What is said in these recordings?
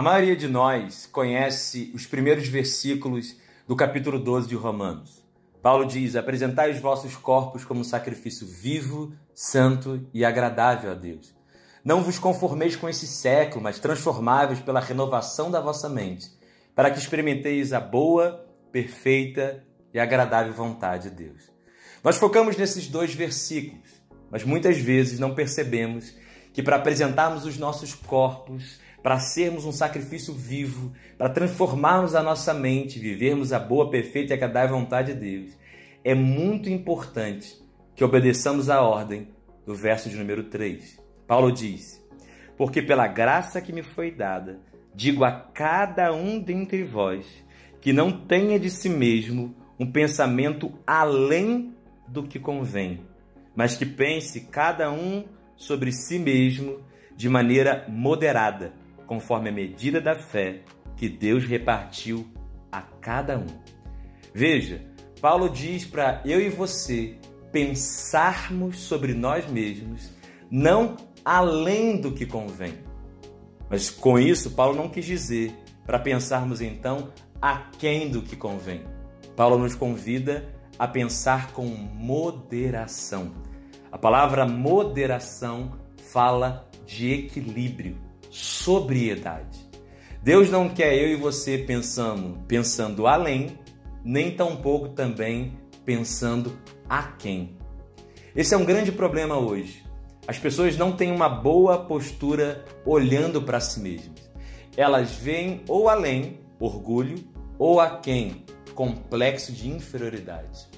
A maioria de nós conhece os primeiros versículos do capítulo 12 de Romanos. Paulo diz: Apresentai os vossos corpos como sacrifício vivo, santo e agradável a Deus. Não vos conformeis com esse século, mas transformáveis pela renovação da vossa mente, para que experimenteis a boa, perfeita e agradável vontade de Deus. Nós focamos nesses dois versículos, mas muitas vezes não percebemos que para apresentarmos os nossos corpos, para sermos um sacrifício vivo, para transformarmos a nossa mente, vivermos a boa, perfeita e agradável vontade de Deus, é muito importante que obedeçamos a ordem do verso de número 3. Paulo diz: Porque pela graça que me foi dada, digo a cada um dentre vós que não tenha de si mesmo um pensamento além do que convém, mas que pense cada um sobre si mesmo de maneira moderada, conforme a medida da fé que Deus repartiu a cada um. Veja, Paulo diz para eu e você pensarmos sobre nós mesmos, não além do que convém. Mas com isso, Paulo não quis dizer para pensarmos então aquém do que convém. Paulo nos convida a pensar com moderação. A palavra moderação fala de equilíbrio, sobriedade. Deus não quer eu e você pensando, pensando além, nem tampouco também pensando a quem. Esse é um grande problema hoje. As pessoas não têm uma boa postura olhando para si mesmas. Elas veem ou além, orgulho, ou a quem, complexo de inferioridade.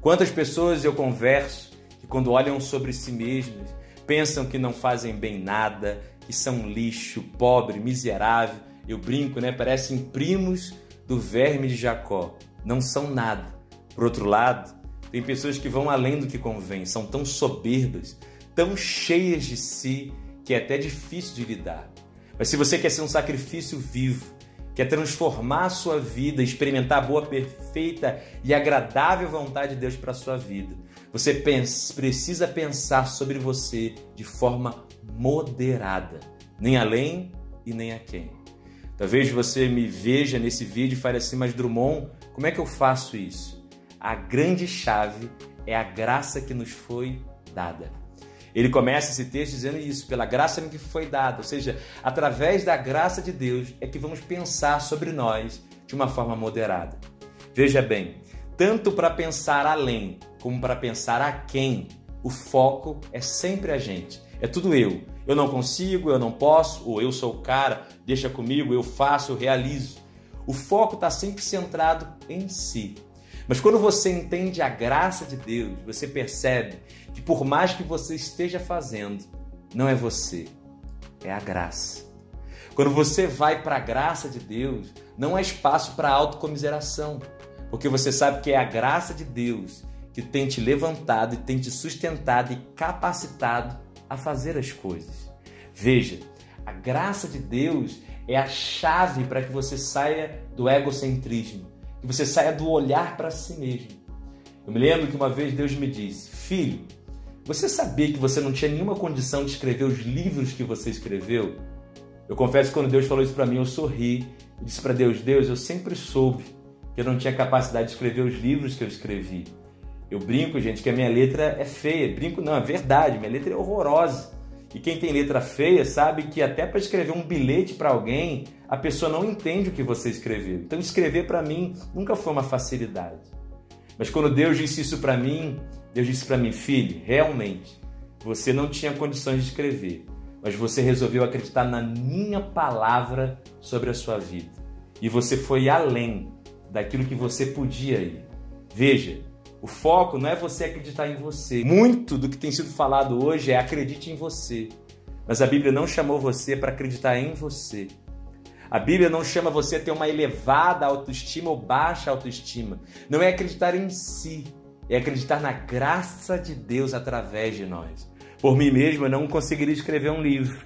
Quantas pessoas eu converso que, quando olham sobre si mesmas, pensam que não fazem bem nada, que são lixo, pobre, miserável. Eu brinco, né? Parecem primos do verme de Jacó. Não são nada. Por outro lado, tem pessoas que vão além do que convém, são tão soberbas, tão cheias de si, que é até difícil de lidar. Mas se você quer ser um sacrifício vivo, quer transformar a sua vida, experimentar a boa, perfeita e agradável vontade de Deus para a sua vida, você pensa, precisa pensar sobre você de forma moderada, nem além e nem a quem. Talvez você me veja nesse vídeo e fale assim, mas Drummond, como é que eu faço isso? A grande chave é a graça que nos foi dada. Ele começa esse texto dizendo isso, pela graça que foi dada, ou seja, através da graça de Deus é que vamos pensar sobre nós de uma forma moderada. Veja bem, tanto para pensar além como para pensar a quem, o foco é sempre a gente. É tudo eu. Eu não consigo, eu não posso, ou eu sou o cara, deixa comigo, eu faço, eu realizo. O foco está sempre centrado em si. Mas quando você entende a graça de Deus, você percebe que por mais que você esteja fazendo, não é você, é a graça. Quando você vai para a graça de Deus, não há espaço para autocomiseração, porque você sabe que é a graça de Deus que tem te levantado e tem te sustentado e capacitado a fazer as coisas. Veja, a graça de Deus é a chave para que você saia do egocentrismo, que você saia do olhar para si mesmo. Eu me lembro que uma vez Deus me disse: Filho, você sabia que você não tinha nenhuma condição de escrever os livros que você escreveu? Eu confesso que quando Deus falou isso para mim, eu sorri e disse para Deus: Deus, eu sempre soube que eu não tinha capacidade de escrever os livros que eu escrevi. Eu brinco, gente, que a minha letra é feia. Brinco não, é verdade, minha letra é horrorosa. E quem tem letra feia sabe que até para escrever um bilhete para alguém, a pessoa não entende o que você escreveu. Então escrever para mim nunca foi uma facilidade. Mas quando Deus disse isso para mim, Deus disse para mim, filho, realmente, você não tinha condições de escrever, mas você resolveu acreditar na minha palavra sobre a sua vida. E você foi além daquilo que você podia ir. Veja, o foco não é você acreditar em você. Muito do que tem sido falado hoje é acredite em você. Mas a Bíblia não chamou você para acreditar em você. A Bíblia não chama você a ter uma elevada autoestima ou baixa autoestima. Não é acreditar em si, é acreditar na graça de Deus através de nós. Por mim mesmo, eu não conseguiria escrever um livro,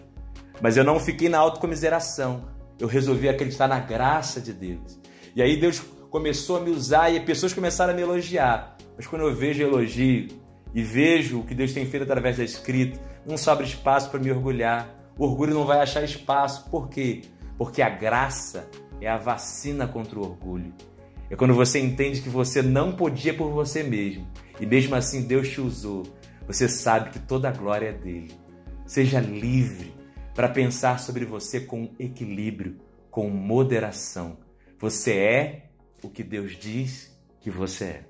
mas eu não fiquei na autocomiseração. Eu resolvi acreditar na graça de Deus. E aí Deus começou a me usar e pessoas começaram a me elogiar. Mas quando eu vejo elogio e vejo o que Deus tem feito através da escrita, não sobra espaço para me orgulhar. O orgulho não vai achar espaço. Por quê? porque a graça é a vacina contra o orgulho. É quando você entende que você não podia por você mesmo e mesmo assim Deus te usou. Você sabe que toda a glória é dele. Seja livre para pensar sobre você com equilíbrio, com moderação. Você é o que Deus diz que você é.